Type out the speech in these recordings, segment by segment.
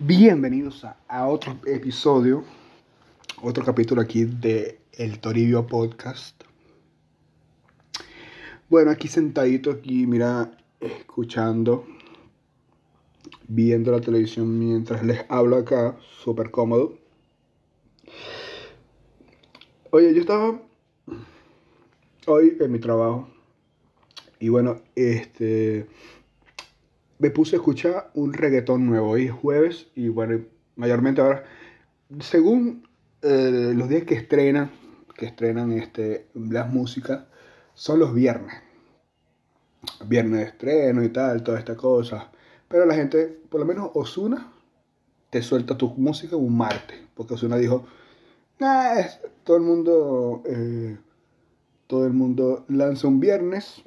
Bienvenidos a, otro episodio, otro capítulo aquí de El Toribio Podcast. Bueno, aquí sentadito, aquí, mira, escuchando, viendo la televisión mientras les hablo acá, súper cómodo. Oye, yo estaba hoy en mi trabajo y bueno, este me puse a escuchar un reggaetón nuevo. Hoy es jueves y bueno, mayormente ahora, según eh, los días que estrenan, que estrenan este, las músicas, son los viernes. Viernes de estreno y tal, toda esta cosa. Pero la gente, por lo menos Osuna, te suelta tu música un martes. Porque Osuna dijo, nah, todo el mundo, eh, todo el mundo lanza un viernes.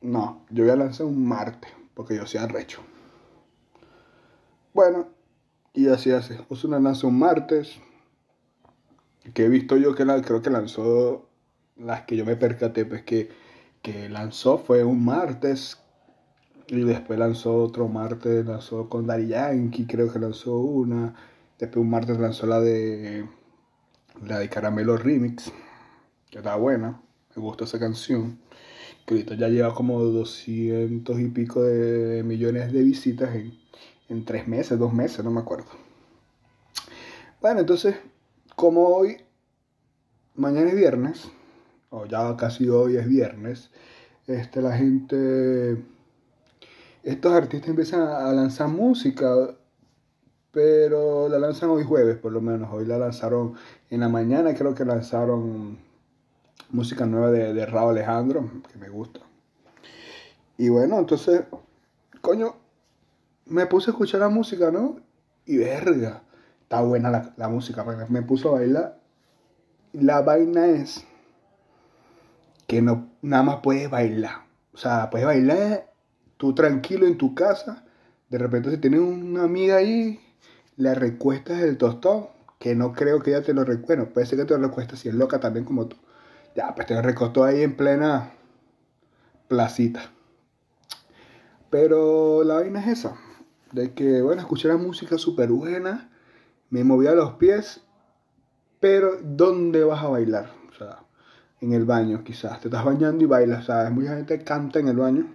No, yo voy a lanzar un martes porque yo sea recho. Bueno, y así hace. Osuna lanzó un martes, que he visto yo que la, creo que lanzó las que yo me percaté, pues que, que lanzó fue un martes, y después lanzó otro martes, lanzó con Dari Yankee, creo que lanzó una, después un martes lanzó la de la de Caramelo Remix, que está buena, me gusta esa canción ahorita ya lleva como 200 y pico de millones de visitas en, tres meses, dos meses, no me acuerdo. Bueno, entonces, como hoy, mañana es viernes, o ya casi hoy es viernes, este, la gente, estos artistas empiezan a lanzar música, pero la lanzan hoy jueves, por lo menos. Hoy la lanzaron en la mañana, creo que lanzaron música nueva de, de Raúl Alejandro, que me gusta. Y bueno, entonces, coño, me puse a escuchar la música, ¿no? Y verga, está buena la, la música, me puso a bailar. La vaina es que no, nada más puedes bailar. O sea, puedes bailar tú tranquilo en tu casa. De repente si tienes una amiga ahí, le recuestas el tostón, que no creo que ella te lo recueste. puede ser que te lo recueste si es loca también como tú. Ya, pues te recostó ahí en plena placita. Pero la vaina es esa. De que, bueno, escuché la música súper buena. Me movía los pies. Pero, ¿dónde vas a bailar? O sea, en el baño quizás. Te estás bañando y bailas, ¿sabes? Mucha gente canta en el baño.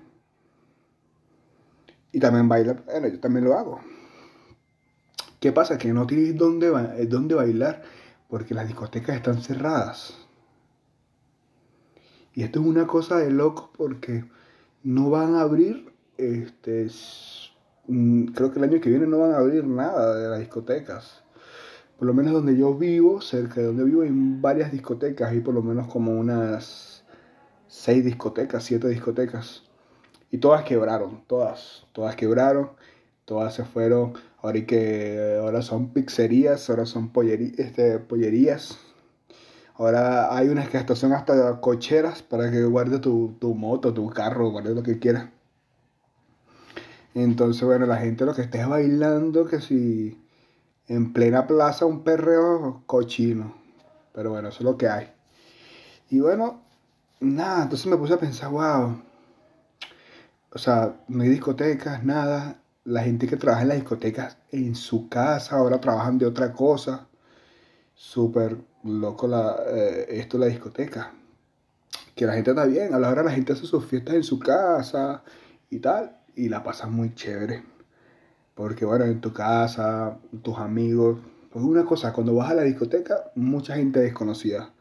Y también baila. Bueno, yo también lo hago. ¿Qué pasa? Que no tienes dónde, dónde bailar porque las discotecas están cerradas. Y esto es una cosa de loco porque no van a abrir, este, mm, creo que el año que viene no van a abrir nada de las discotecas. Por lo menos donde yo vivo, cerca de donde vivo, hay varias discotecas, hay por lo menos como unas seis discotecas, siete discotecas. Y todas quebraron, todas, todas quebraron, todas se fueron. Ahora que ahora son pizzerías, ahora son este, pollerías Ahora hay unas que son hasta cocheras para que guarde tu, moto, tu carro, guarde lo que quieras. Entonces, bueno, la gente lo que esté bailando, que si en plena plaza un perreo cochino. Pero bueno, eso es lo que hay. Y bueno, nada, entonces me puse a pensar, wow. O sea, no hay discotecas, nada. La gente que trabaja en las discotecas en su casa, ahora trabajan de otra cosa. Súper loco la, eh, esto la discoteca. Que la gente está bien, a la hora la gente hace sus fiestas en su casa y tal, y la pasa muy chévere. Porque bueno, en tu casa, tus amigos, pues una cosa, cuando vas a la discoteca, mucha gente desconocida.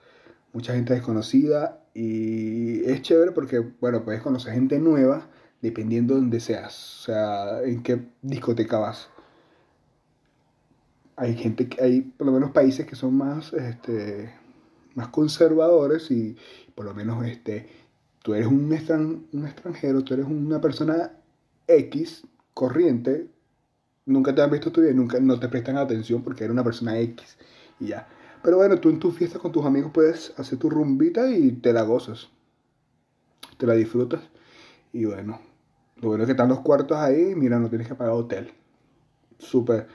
Mucha gente desconocida y es chévere porque, bueno, puedes conocer gente nueva dependiendo de donde seas, o sea, en qué discoteca vas hay gente que hay por lo menos países que son más este más conservadores y por lo menos este tú eres un, un extranjero tú eres una persona X corriente nunca te han visto tu vida nunca no te prestan atención porque eres una persona X y ya. Pero bueno tú en tu fiesta con tus amigos puedes hacer tu rumbita y te la gozas te la disfrutas. Y bueno lo bueno es que están los cuartos ahí mira no tienes que pagar hotel. Súper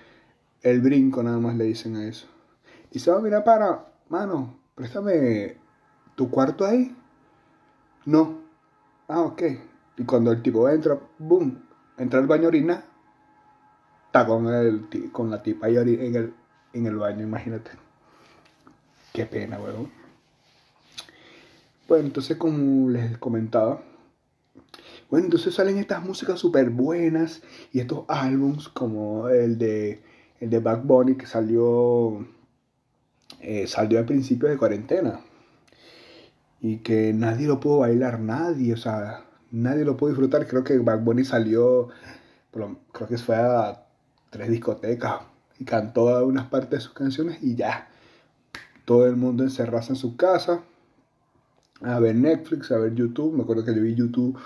el brinco nada más le dicen a eso. Y se va, mira, para, mano, préstame tu cuarto ahí. No. Ah, ok. Y cuando el tipo entra, boom, entra al baño orina, está con, el, con la tipa ahí en el, en el baño, imagínate. Qué pena, weón. Bueno, entonces como les comentaba, bueno, entonces salen estas músicas súper buenas y estos álbums como el de, el de Back Bunny que salió, eh, salió al principio de cuarentena y que nadie lo pudo bailar, nadie, o sea, nadie lo pudo disfrutar. Creo que Back Bunny salió, creo que fue a tres discotecas y cantó unas partes de sus canciones y ya. Todo el mundo encerrado en su casa a ver Netflix, a ver YouTube. Me acuerdo que yo vi YouTube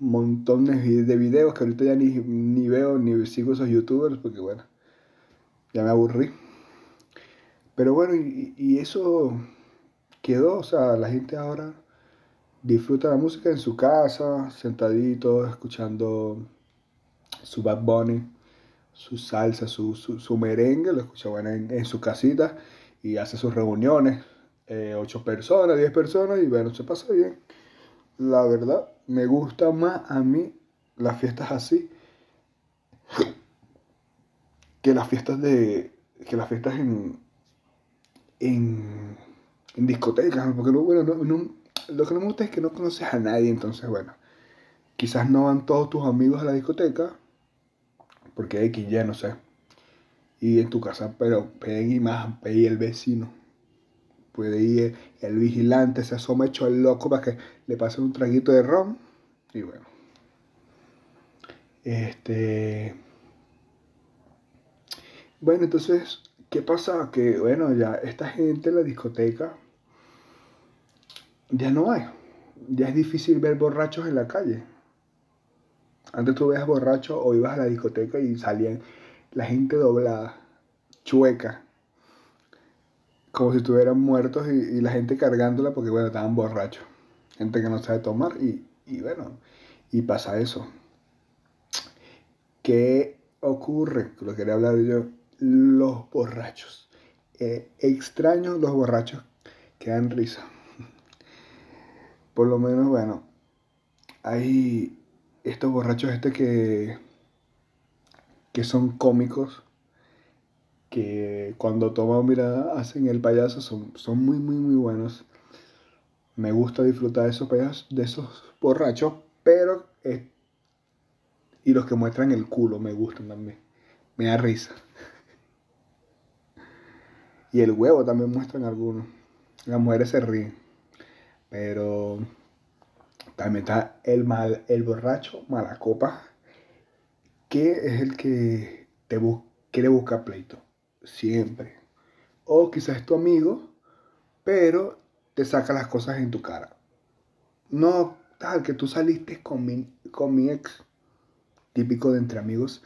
montones de videos que ahorita ya ni, ni veo ni sigo esos youtubers porque bueno, ya me aburrí. Pero bueno, y, eso quedó, o sea, la gente ahora disfruta la música en su casa, sentadito, escuchando su Bad Bunny, su salsa, su, su, merengue, lo escucha en, en su casita y hace sus reuniones eh, 8 personas, 10 personas y bueno, se pasa bien. La verdad, me gusta más a mí las fiestas así que las fiestas de que las fiestas en en, en discotecas porque no, bueno, no, lo que no me gusta es que no conoces a nadie entonces bueno quizás no van todos tus amigos a la discoteca porque hay que ya no sé y en tu casa pero y más y el vecino puede ir el vigilante, se asoma hecho el loco para que le pase un traguito de ron. Y bueno. Este. Bueno, entonces, ¿qué pasa? Que bueno, ya esta gente en la discoteca ya no hay. Ya es difícil ver borrachos en la calle. Antes tú veías borrachos o ibas a la discoteca y salían la gente doblada, chueca, como si estuvieran muertos y, la gente cargándola porque, bueno, estaban borrachos. Gente que no sabe tomar y, y bueno, y pasa eso. ¿Qué ocurre? Lo quería hablar yo. Los borrachos. Eh, extraño los borrachos que dan risa. Por lo menos, bueno, hay estos borrachos este que, que son cómicos que cuando toman mira hacen el payaso son, son muy muy muy buenos. Me gusta disfrutar de esos payasos, de esos borrachos, pero y los que muestran el culo me gustan también. Me da risa. Y el huevo también muestran algunos. Las mujeres se ríen. Pero también está el mal, el borracho mala copa, que es el que te quiere buscar pleito siempre. O quizás es tu amigo, pero te saca las cosas en tu cara. No tal que tú saliste con mi, con mi ex, típico de entre amigos,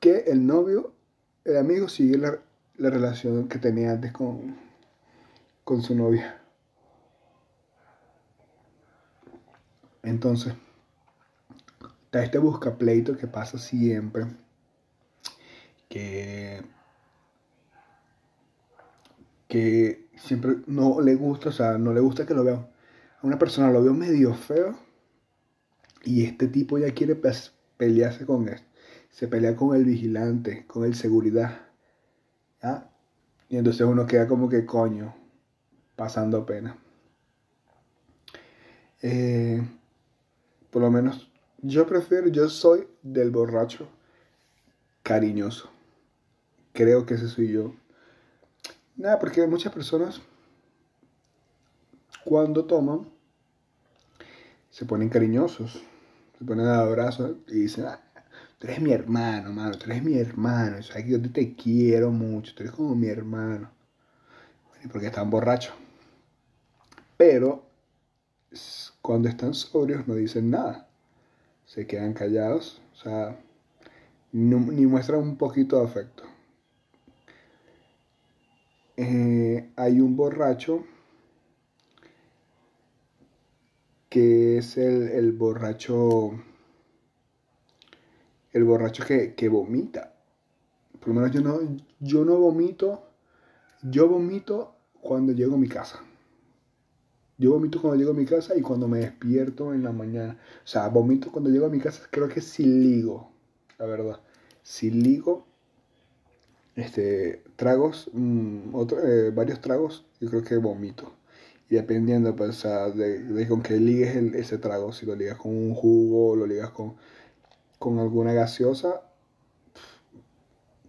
que el novio, el amigo sigue la, la relación que tenía antes con, con su novia. Entonces, está este busca pleito que pasa siempre que, que siempre no le gusta, o sea, no le gusta que lo vean. A una persona lo veo medio feo y este tipo ya quiere pelearse con él. Se pelea con el vigilante, con el seguridad. Y entonces uno queda como que coño, pasando pena. Eh, por lo menos yo prefiero, yo soy del borracho cariñoso. Creo que ese soy yo. Nada, porque muchas personas cuando toman se ponen cariñosos, se ponen a abrazos y dicen, ah, tú eres mi hermano, mano, tú eres mi hermano, o que yo te quiero mucho, tú eres como mi hermano. porque están borrachos. Pero cuando están sobrios no dicen nada, se quedan callados, o sea, ni muestran un poquito de afecto. Eh, hay un borracho que es el, borracho el borracho que, vomita. Por lo menos yo no, yo no vomito, yo vomito cuando llego a mi casa. Yo vomito cuando llego a mi casa y cuando me despierto en la mañana. O sea, vomito cuando llego a mi casa, creo que sí ligo, la verdad. si ligo este, tragos, mm, eh, varios tragos, yo creo que vomito. Y dependiendo pues, de, con qué ligues ese trago, si lo ligas con un jugo, lo ligas con, con alguna gaseosa,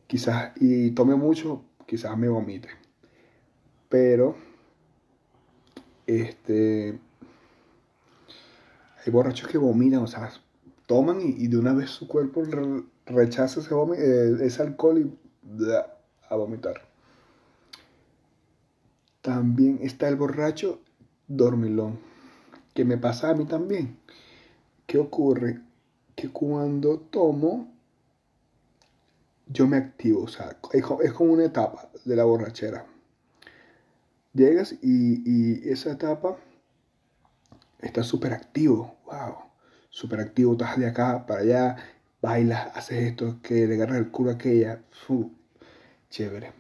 quizás, y tome mucho, quizás me vomite. Pero, este, hay borrachos que vomitan, o sea, toman y, de una vez su cuerpo rechaza ese, eh, ese alcohol y a vomitar. También está el borracho dormilón, que me pasa a mí también. ¿Qué ocurre? Que cuando tomo, yo me activo, o sea, es como una etapa de la borrachera. Llegas y, y esa etapa está súper activo, wow, súper activo, estás de acá para allá, bailas, haces esto, que le agarras el culo a aquella, chévere.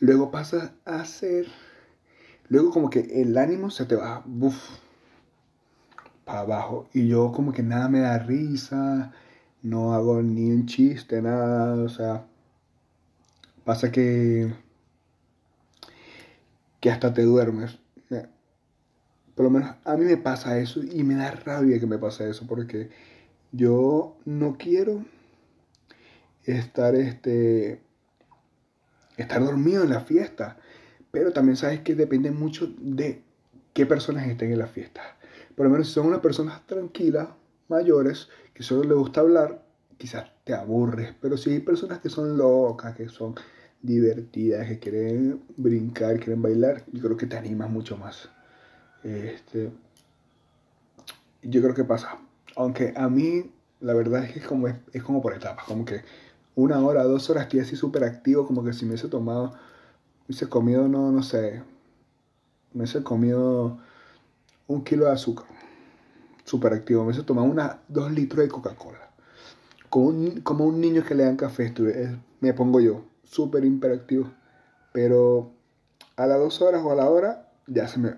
Luego pasas a hacer, luego como que el ánimo se te va, buf, para abajo. Y yo como que nada me da risa, no hago ni un chiste, nada, o sea, pasa que, que hasta te duermes. Por lo menos a mí me pasa eso y me da rabia que me pase eso porque yo no quiero estar este estar dormido en la fiesta, pero también sabes que depende mucho de qué personas estén en la fiesta. Por lo menos si son unas personas tranquilas, mayores, que solo les gusta hablar, quizás te aburres, pero si hay personas que son locas, que son divertidas, que quieren brincar, quieren bailar, yo creo que te animas mucho más. Este, yo creo que pasa. Aunque a mí, la verdad es que es como, es, como por etapas. Como que una hora, dos horas estoy así súper activo. Como que si me hubiese tomado, hubiese comido, no, no sé. Me hubiese comido un kilo de azúcar. Súper activo. Me hubiese tomado una, dos litros de Coca-Cola. Como un, como un niño que le dan café, estuve, me pongo yo. Súper hiperactivo. Pero a las dos horas o a la hora ya se me,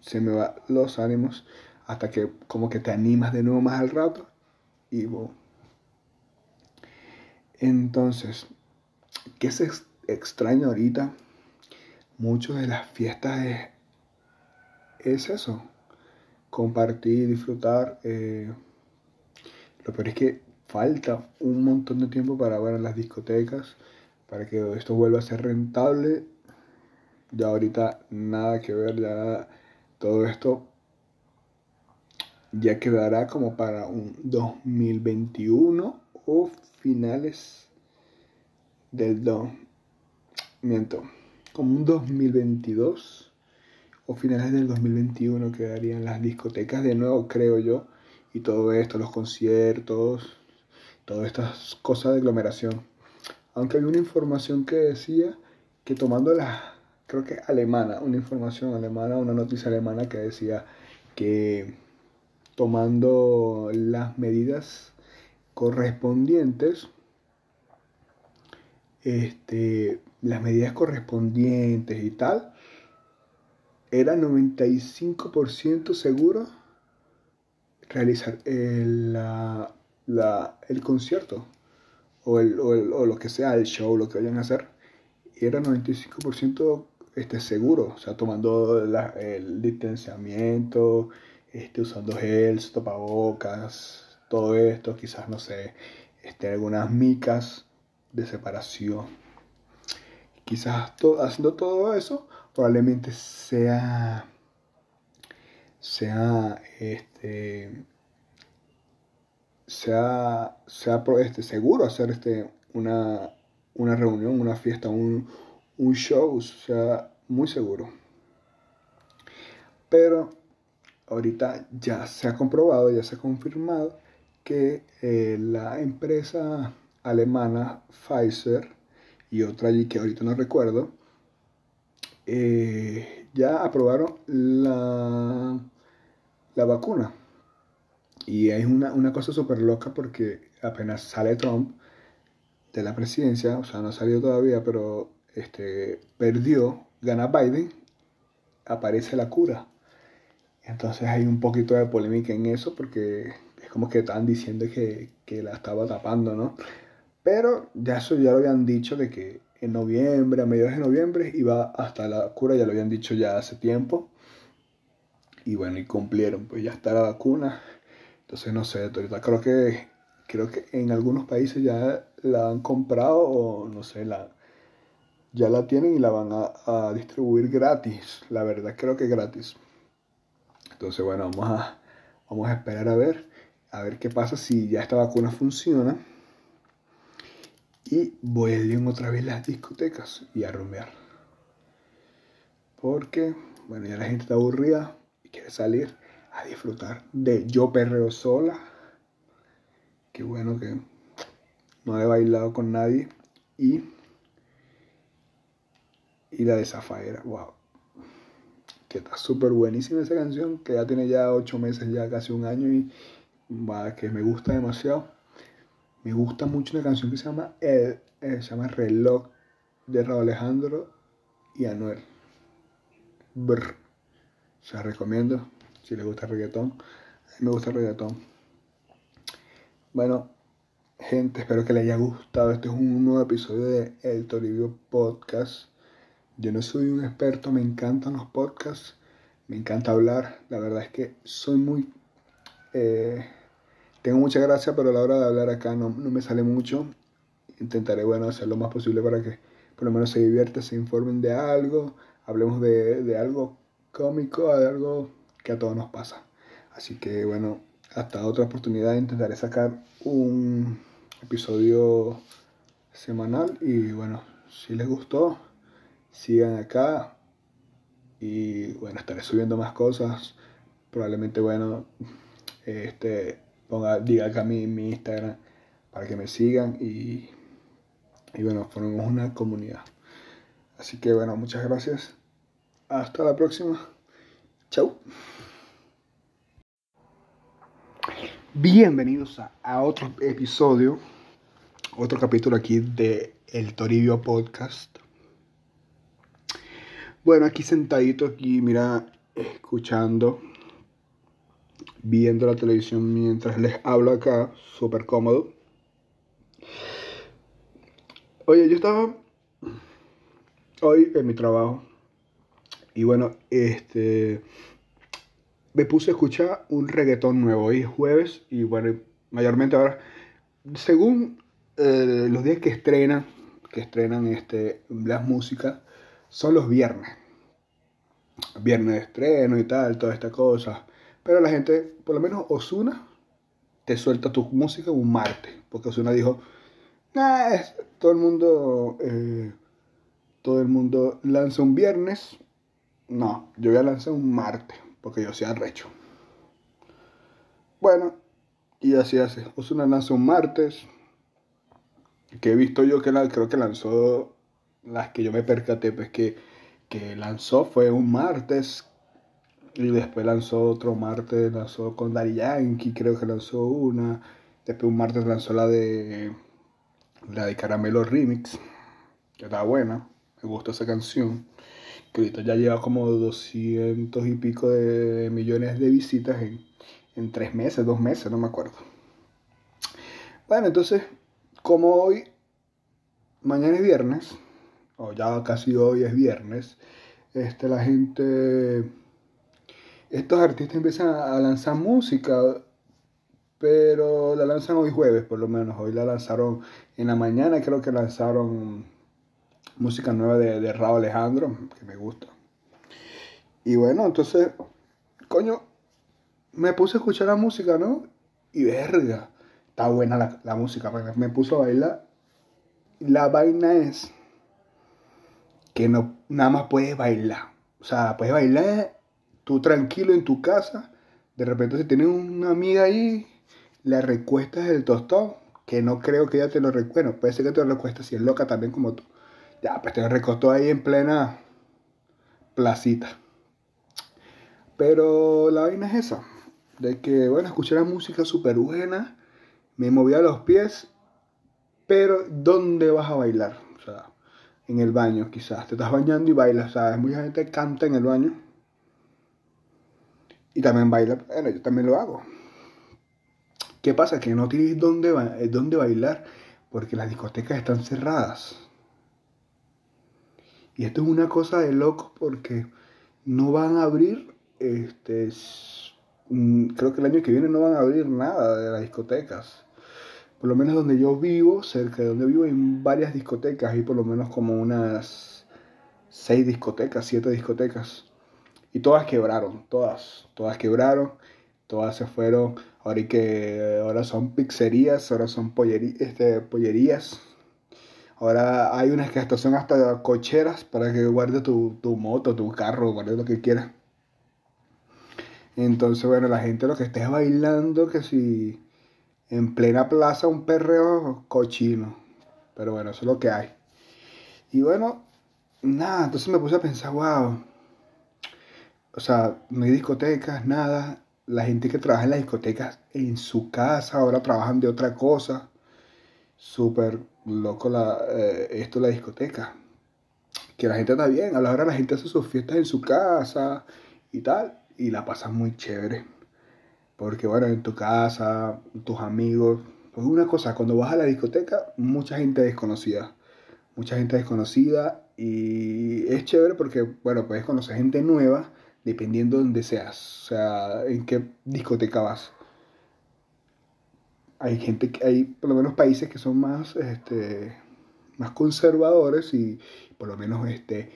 se me van los ánimos hasta que como que te animas de nuevo más al rato y Entonces, ¿qué es extraño ahorita? Mucho de las fiestas es, es eso, compartir, disfrutar. Eh, lo peor es que falta un montón de tiempo para ver las discotecas, para que esto vuelva a ser rentable. Ya ahorita nada que ver, ya todo esto ya quedará como para un 2021 o finales del 2. Miento, como un 2022 o finales del 2021 quedarían las discotecas de nuevo, creo yo, y todo esto, los conciertos, todas estas cosas de aglomeración. Aunque hay una información que decía que tomando la, creo que alemana, una información alemana, una noticia alemana que decía que tomando las medidas correspondientes, este, las medidas correspondientes y tal, era 95% seguro realizar el, el concierto o, el, o, lo que sea, el show, lo que vayan a hacer. Era 95% este, seguro, o sea, tomando el distanciamiento, este, usando gels, tapabocas, todo esto, quizás, no sé, este, algunas micas de separación. Quizás haciendo todo eso, probablemente sea, sea, este, sea, sea este, seguro hacer este, una, una reunión, una fiesta, un, un show, sea, muy seguro. Pero ahorita ya se ha comprobado, ya se ha confirmado que eh, la empresa alemana Pfizer y otra allí que ahorita no recuerdo, eh, ya aprobaron la, la vacuna. Y es una, una cosa súper loca porque apenas sale Trump de la presidencia, o sea, no ha salido todavía, pero este, perdió, gana Biden, aparece la cura. Entonces hay un poquito de polémica en eso porque es como que estaban diciendo que, que la estaba tapando, ¿no? Pero ya eso ya lo habían dicho de que en noviembre, a mediados de noviembre, iba hasta la cura, ya lo habían dicho ya hace tiempo. Y bueno, y cumplieron, pues ya está la vacuna. Entonces no sé, ahorita creo que creo que en algunos países ya la han comprado o no sé, la ya la tienen y la van a, a distribuir gratis. La verdad creo que gratis. Entonces bueno, vamos a, vamos a esperar a ver, a ver qué pasa si ya esta vacuna funciona. Y ir otra vez las discotecas y a rumbear. Porque, bueno, ya la gente está aburrida y quiere salir a disfrutar de Yo Perreo Sola. Qué bueno que no he bailado con nadie. Y, y la de Zafaera, wow. Que está súper buenísima esa canción, que ya tiene ya ocho meses, ya casi un año y que me gusta demasiado. Me gusta mucho una canción que se llama, eh, se llama Reloj de Raúl Alejandro y Anuel. Brr. Se recomiendo si les gusta el reggaetón. A mí me gusta el reggaetón. Bueno, gente, espero que les haya gustado. Este es un nuevo episodio de El Toribio Podcast. Yo no soy un experto, me encantan los podcasts, me encanta hablar. La verdad es que soy muy... Eh, tengo mucha gracia, pero a la hora de hablar acá no, no me sale mucho. Intentaré, bueno, hacer lo más posible para que por lo menos se diviertan, se informen de algo, hablemos de, de algo cómico, de algo que a todos nos pasa. Así que, bueno, hasta otra oportunidad intentaré sacar un episodio semanal y bueno, si les gustó, sigan acá y bueno, estaré subiendo más cosas. Probablemente, bueno, este, ponga, diga acá mi, mi Instagram para que me sigan y, y bueno, formemos una comunidad. Así que bueno, muchas gracias. Hasta la próxima. Chau. Bienvenidos a, a, otro episodio, otro capítulo aquí de El Toribio Podcast. Bueno, aquí sentadito, aquí, mira, escuchando, viendo la televisión mientras les hablo acá, súper cómodo. Oye, yo estaba hoy en mi trabajo y bueno, este me puse a escuchar un reggaetón nuevo. Hoy es jueves y bueno, mayormente ahora, según eh, los días que estrenan, que estrenan este, las músicas, son los viernes. Viernes de estreno y tal, toda esta cosa. Pero la gente, por lo menos Osuna, te suelta tu música un martes. Porque Osuna dijo, nah, todo el mundo, eh, todo el mundo lanza un viernes. No, yo voy a lanzar un martes, porque yo sea recho. Bueno, y así hace. Osuna lanza un martes, que he visto yo que creo que lanzó las que yo me percaté, pues que, que lanzó fue un martes y después lanzó otro martes, lanzó con Dari Yankee, creo que lanzó una. Después un martes lanzó la de la de Caramelo Remix, que está buena, me gustó esa canción. Que ahorita ya lleva como 200 y pico de millones de visitas en, en tres meses, dos meses, no me acuerdo. Bueno, entonces, como hoy, mañana es viernes, o ya casi hoy es viernes, este, la gente, estos artistas empiezan a lanzar música, pero la lanzan hoy jueves por lo menos, hoy la lanzaron en la mañana, creo que lanzaron música nueva de, de Raúl Alejandro, que me gusta. Y bueno, entonces, coño, me puse a escuchar la música, ¿no? Y verga, está buena la, la música, me puso a bailar. La vaina es que no nada más puedes bailar. O sea, puedes bailar tú tranquilo en tu casa. De repente si tienes una amiga ahí, le recuestas el tostón, que no creo que ella te lo recueste. Bueno, puede ser que te lo recueste si es loca también como tú. Ya, pues te lo recostó ahí en plena placita. Pero la vaina es esa. De que, bueno, escuché la música súper buena. Me movía los pies. Pero, ¿dónde vas a bailar? O sea, en el baño quizás. Te estás bañando y bailas, ¿sabes? Mucha gente canta en el baño. Y también baila. Bueno, yo también lo hago. ¿Qué pasa? Que no tienes dónde, eh, dónde bailar porque las discotecas están cerradas. Y esto es una cosa de loco porque no van a abrir, este, mm, creo que el año que viene no van a abrir nada de las discotecas. Por lo menos donde yo vivo, cerca de donde vivo, hay varias discotecas, hay por lo menos como unas seis discotecas, siete discotecas. Y todas quebraron, todas, todas quebraron, todas se fueron. Ahora, que, ahora son pizzerías, ahora son este, pollerías. Ahora hay unas que hasta son hasta cocheras para que guarde tu, tu moto, tu carro, guarde lo que quieras. Entonces, bueno, la gente lo que esté bailando, que si en plena plaza un perreo cochino. Pero bueno, eso es lo que hay. Y bueno, nada, entonces me puse a pensar, wow. O sea, no hay discotecas, nada. La gente que trabaja en las discotecas en su casa, ahora trabajan de otra cosa. Súper loco la, eh, esto la discoteca. Que la gente está bien, a la hora la gente hace sus fiestas en su casa y tal. Y la pasa muy chévere. Porque bueno, en tu casa, tus amigos. Pues una cosa, cuando vas a la discoteca, mucha gente desconocida. Mucha gente desconocida y es chévere porque, bueno, puedes conocer gente nueva dependiendo de donde seas. O sea, en qué discoteca vas. Hay gente que hay, por lo menos países que son más, este, más conservadores y por lo menos este,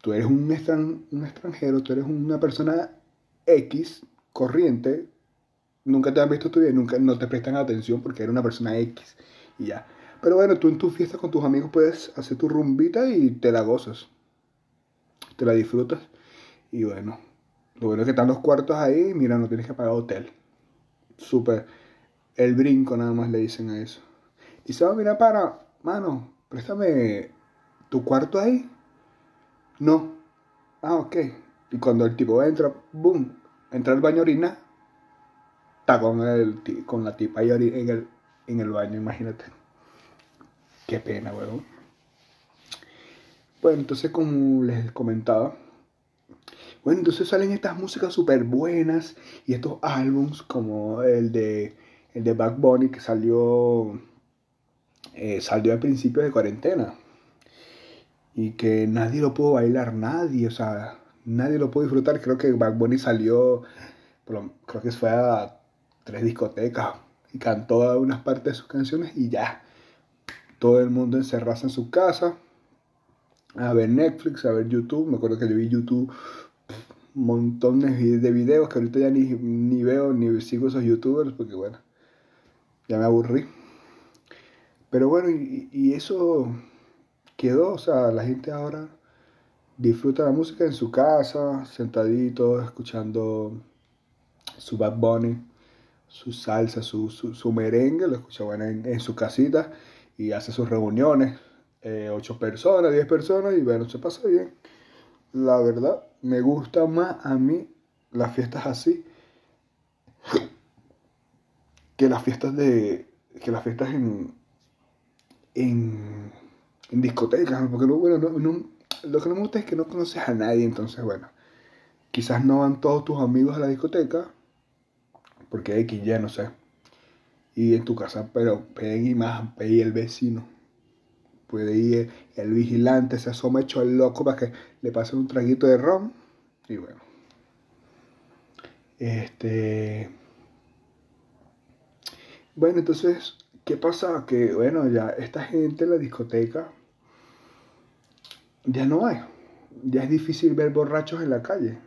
tú eres un, un extranjero, tú eres una persona X, corriente, nunca te han visto tu vida, nunca no te prestan atención porque eres una persona X y ya. Pero bueno, tú en tu fiesta con tus amigos puedes hacer tu rumbita y te la gozas. Te la disfrutas. Y bueno, lo bueno es que están los cuartos ahí, mira, no tienes que pagar hotel. Súper. El brinco nada más le dicen a eso. Y se va, mira, para, mano, préstame tu cuarto ahí. No. Ah, ok. Y cuando el tipo entra, boom, entra al baño orina, está con, el, con la tipa ahí en el, en el baño, imagínate. Qué pena, weón. Bueno, entonces como les comentaba, bueno, entonces salen estas músicas súper buenas y estos álbums como el de, el de Back Bunny que salió, eh, salió al principio de cuarentena y que nadie lo pudo bailar, nadie, o sea, nadie lo pudo disfrutar. Creo que Back Bunny salió, creo que fue a tres discotecas y cantó unas partes de sus canciones y ya. Todo el mundo encerrado en su casa a ver Netflix, a ver YouTube. Me acuerdo que yo vi YouTube montones de videos que ahorita ya ni, ni veo ni sigo esos youtubers porque bueno, ya me aburrí. Pero bueno, y, eso quedó, o sea, la gente ahora disfruta la música en su casa, sentadito, escuchando su Bad Bunny su salsa, su, su, merengue, lo escucha bueno, en, su casita y hace sus reuniones, eh, ocho personas, diez personas y bueno, se pasa bien. La verdad, me gusta más a mí las fiestas así que las fiestas de que las fiestas en en, discotecas porque bueno lo que no me gusta es que no conoces a nadie entonces bueno quizás no van todos tus amigos a la discoteca porque X ya no sé. Y en tu casa, pero y más, y el vecino. Puede ir el vigilante, se asoma hecho el loco para que le pase un traguito de ron. Y bueno. Este. Bueno, entonces, ¿qué pasa? Que bueno, ya esta gente en la discoteca ya no hay. Ya es difícil ver borrachos en la calle.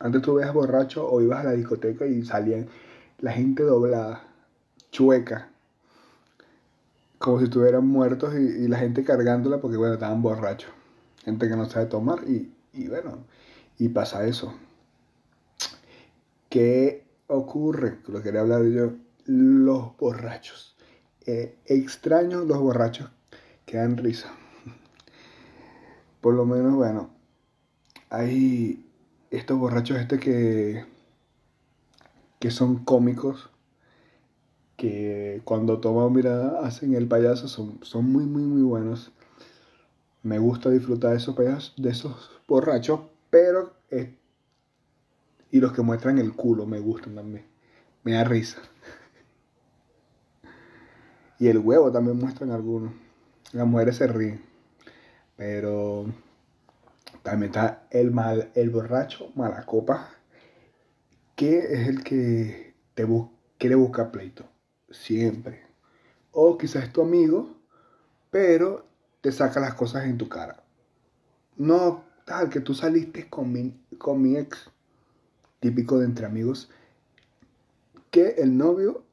Antes tú veías borracho o ibas a la discoteca y salían la gente doblada, chueca, como si estuvieran muertos y, la gente cargándola porque, bueno, estaban borrachos. Gente que no sabe tomar y, bueno, y pasa eso. ¿Qué ocurre? Lo quería hablar yo. Los borrachos. Eh, extraño los borrachos que dan risa. Por lo menos, bueno, hay estos borrachos este que, que son cómicos, que cuando toman mirada hacen el payaso, son, son muy, muy, muy buenos. Me gusta disfrutar de esos payasos, de esos borrachos, pero... y los que muestran el culo me gustan también. Me da risa. Y el huevo también muestran algunos. Las mujeres se ríen. Pero también está el mal, el borracho malacopa, que es el que te quiere buscar pleito. Siempre. O quizás es tu amigo, pero te saca las cosas en tu cara. No, tal, que tú saliste con mi, con mi ex, típico de entre amigos, que el novio,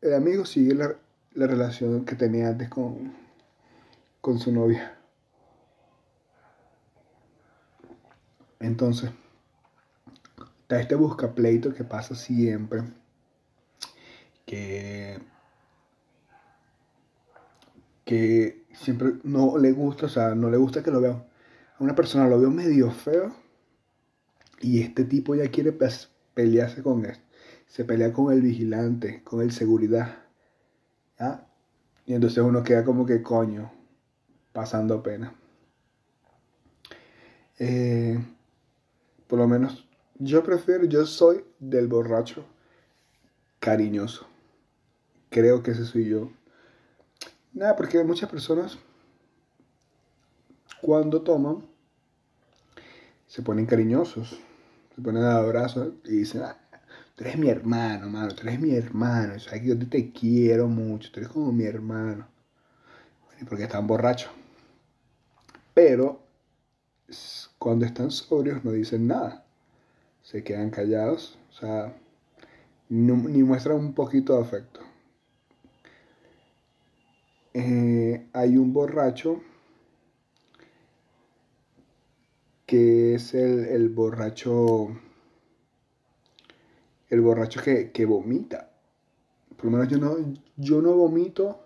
el amigo sigue la, la relación que tenía antes con, con su novia. Entonces, está este busca pleito que pasa siempre, que, que siempre no le gusta, o sea, no le gusta que lo vean. A una persona lo veo medio feo y este tipo ya quiere pelearse con él. Se pelea con el vigilante, con el seguridad. Y entonces uno queda como que coño, pasando pena. Eh, por lo menos yo prefiero, yo soy del borracho cariñoso. Creo que ese soy yo. Nada, porque muchas personas cuando toman se ponen cariñosos, se ponen a abrazos y dicen, ah, tú eres mi hermano, mano, tú eres mi hermano, sabes que yo te quiero mucho, tú eres como mi hermano. porque están borrachos. Pero cuando están sobrios no dicen nada. Se quedan callados, o sea, ni muestran un poquito de afecto. Eh, hay un borracho que es el, borracho el borracho que, que, vomita. Por lo menos yo no, yo no vomito,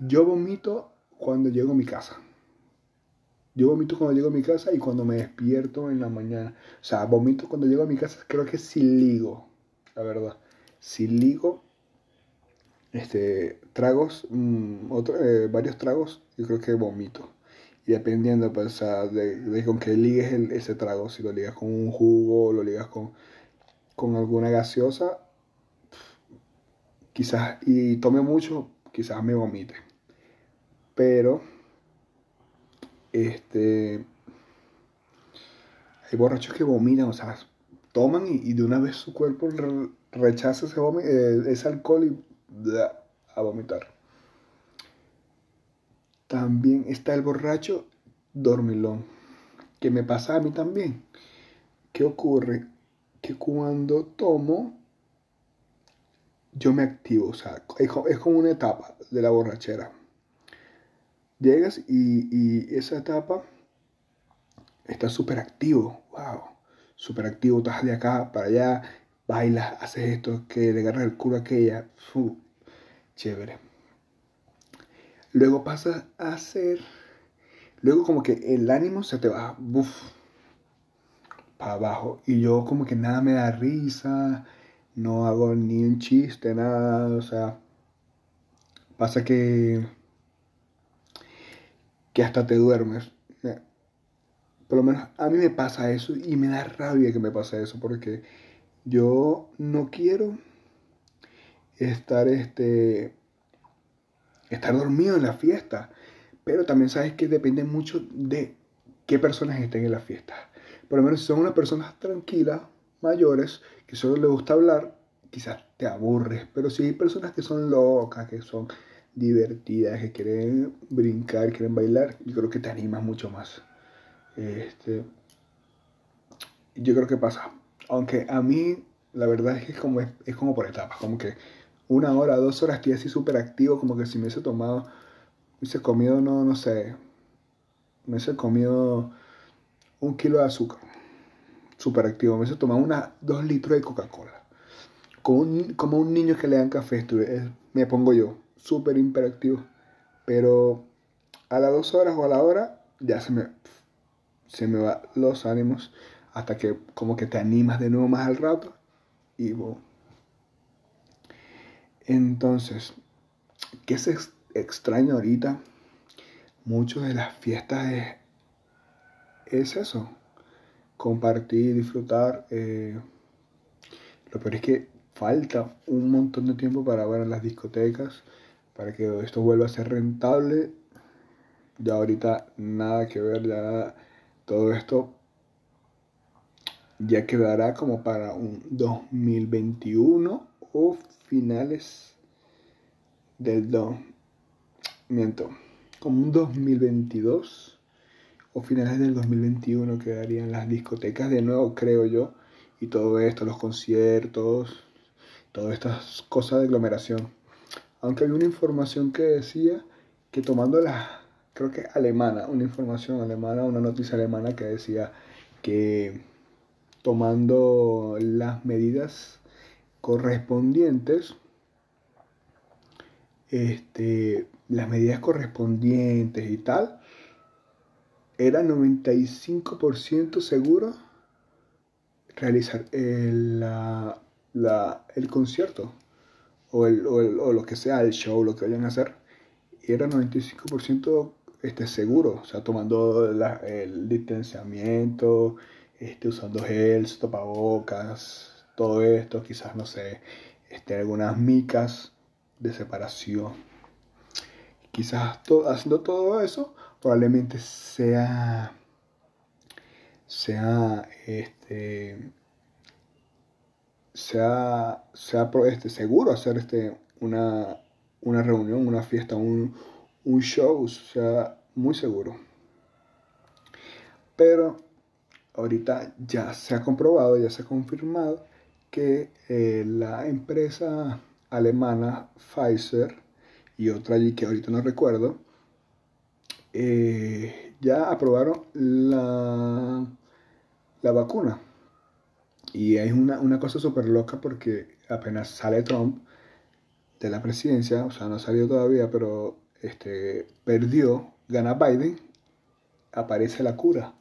yo vomito cuando llego a mi casa. Yo vomito cuando llego a mi casa y cuando me despierto en la mañana. O sea, vomito cuando llego a mi casa, creo que si ligo, la verdad. Si ligo, este, tragos, mm, eh, varios tragos, yo creo que vomito. Y dependiendo, pues, de, con qué ligues ese trago, si lo ligas con un jugo, lo ligas con, con alguna gaseosa, quizás, y tome mucho, quizás me vomite. Pero este, hay borrachos que vomitan, o sea, toman y, de una vez su cuerpo rechaza ese, eh, ese alcohol y a vomitar. También está el borracho dormilón, que me pasa a mí también. ¿Qué ocurre? Que cuando tomo, yo me activo, o sea, es como una etapa de la borrachera Llegas y, esa etapa está súper activo, wow, súper activo, estás de acá para allá, bailas, haces esto, que le agarras el culo a aquella, chévere. Luego pasas a hacer, luego como que el ánimo se te va, buf, para abajo. Y yo como que nada me da risa, no hago ni un chiste, nada, o sea, pasa que que hasta te duermes. Por lo menos a mí me pasa eso y me da rabia que me pase eso porque yo no quiero estar este estar dormido en la fiesta, pero también sabes que depende mucho de qué personas estén en la fiesta. Por lo menos si son unas personas tranquilas, mayores, que solo les gusta hablar, quizás te aburres, pero si hay personas que son locas, que son divertidas, que quieren brincar, quieren bailar, yo creo que te animas mucho más. Este, yo creo que pasa. Aunque a mí, la verdad es que es como, es, como por etapas, como que una hora, dos horas estoy así súper activo, como que si me hubiese tomado, hubiese comido, no, no sé, me hubiese comido un kilo de azúcar, súper activo, me hubiese tomado una, dos litros de Coca-Cola. Como un, como un niño que le dan café, me pongo yo súper imperactivo. Pero a las dos horas o a la hora ya se me, se me van los ánimos hasta que como que te animas de nuevo más al rato y Entonces, ¿qué se extraña ahorita? Mucho de las fiestas es, es eso, compartir, disfrutar. Eh, lo peor es que falta un montón de tiempo para ver las discotecas para que esto vuelva a ser rentable. Ya ahorita nada que ver, ya todo esto ya quedará como para un 2021 o finales del 2. Miento, como un 2022 o finales del 2021 quedarían las discotecas de nuevo, creo yo, y todo esto, los conciertos, todas estas cosas de aglomeración. Aunque hay una información que decía que tomando la, creo que alemana, una información alemana, una noticia alemana que decía que tomando las medidas correspondientes, este, las medidas correspondientes y tal, era 95% seguro realizar el, el concierto o, el, o, lo que sea, el show, lo que vayan a hacer. Era 95% este, seguro, o sea, tomando el distanciamiento, este, usando gels, tapabocas, todo esto, quizás, no sé, este, algunas micas de separación. Quizás haciendo todo eso, probablemente sea, sea, este, sea, sea este, seguro hacer este, una, una reunión, una fiesta, un, un show, sea muy seguro. Pero ahorita ya se ha comprobado, ya se ha confirmado que eh, la empresa alemana Pfizer y otra allí que ahorita no recuerdo, eh, ya aprobaron la, la vacuna. Y es una, una cosa súper loca porque apenas sale Trump de la presidencia, o sea, no ha salido todavía, pero este, perdió, gana Biden, aparece la cura.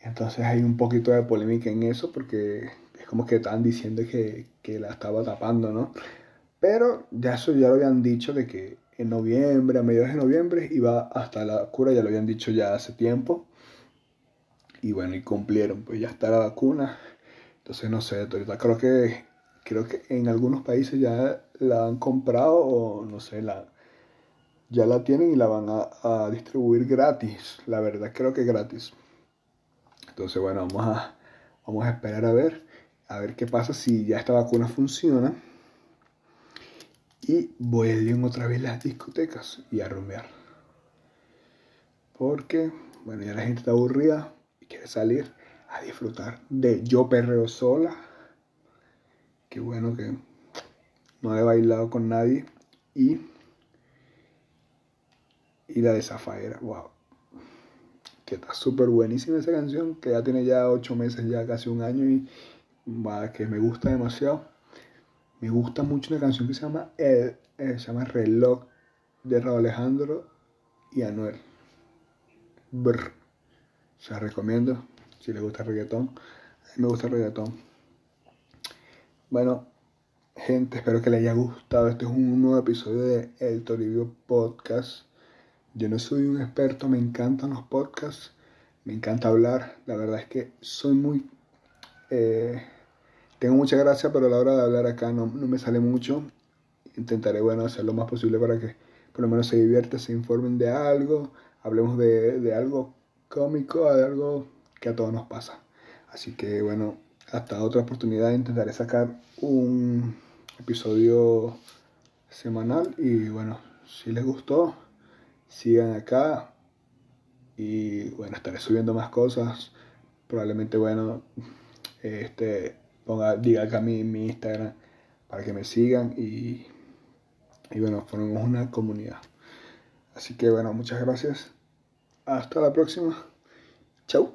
Entonces hay un poquito de polémica en eso porque es como que están diciendo que, la estaba tapando, ¿no? Pero ya eso ya lo habían dicho de que en noviembre, a mediados de noviembre, iba hasta la cura, ya lo habían dicho ya hace tiempo. Y bueno, y cumplieron, pues ya está la vacuna. Entonces no sé, ahorita creo que creo que en algunos países ya la han comprado o no sé, la ya la tienen y la van a, a distribuir gratis. La verdad creo que gratis. Entonces, bueno, vamos a, vamos a esperar a ver, a ver qué pasa si ya esta vacuna funciona. Y voy a ir otra vez las discotecas y a rumbear. Porque, bueno, ya la gente está aburrida y quiere salir a disfrutar de Yo Perreo Sola. Qué bueno que no he bailado con nadie. Y, y la de Zafaera, wow que está súper buenísima esa canción, que ya tiene ya ocho meses, ya casi un año y va, que me gusta demasiado. Me gusta mucho una canción que se llama, El, eh, se llama Reloj de Raúl Alejandro y Anuel. Brr. Se recomiendo si les gusta el reggaetón. A mí me gusta el reggaetón. Bueno, gente, espero que les haya gustado. Este es un nuevo episodio de El Toribio Podcast. Yo no soy un experto, me encantan los podcasts, me encanta hablar. La verdad es que soy muy... Eh, tengo mucha gracia, pero a la hora de hablar acá no, me sale mucho. Intentaré, bueno, hacer lo más posible para que por lo menos se diviertan, se informen de algo, hablemos de, de algo cómico, de algo que a todos nos pasa. Así que, bueno, hasta otra oportunidad intentaré sacar un episodio semanal y bueno, si les gustó, sigan acá y bueno, estaré subiendo más cosas. Probablemente, bueno, este, ponga, diga acá mi, mi Instagram para que me sigan y, y bueno, formemos una comunidad. Así que bueno, muchas gracias. Hasta la próxima. Chau.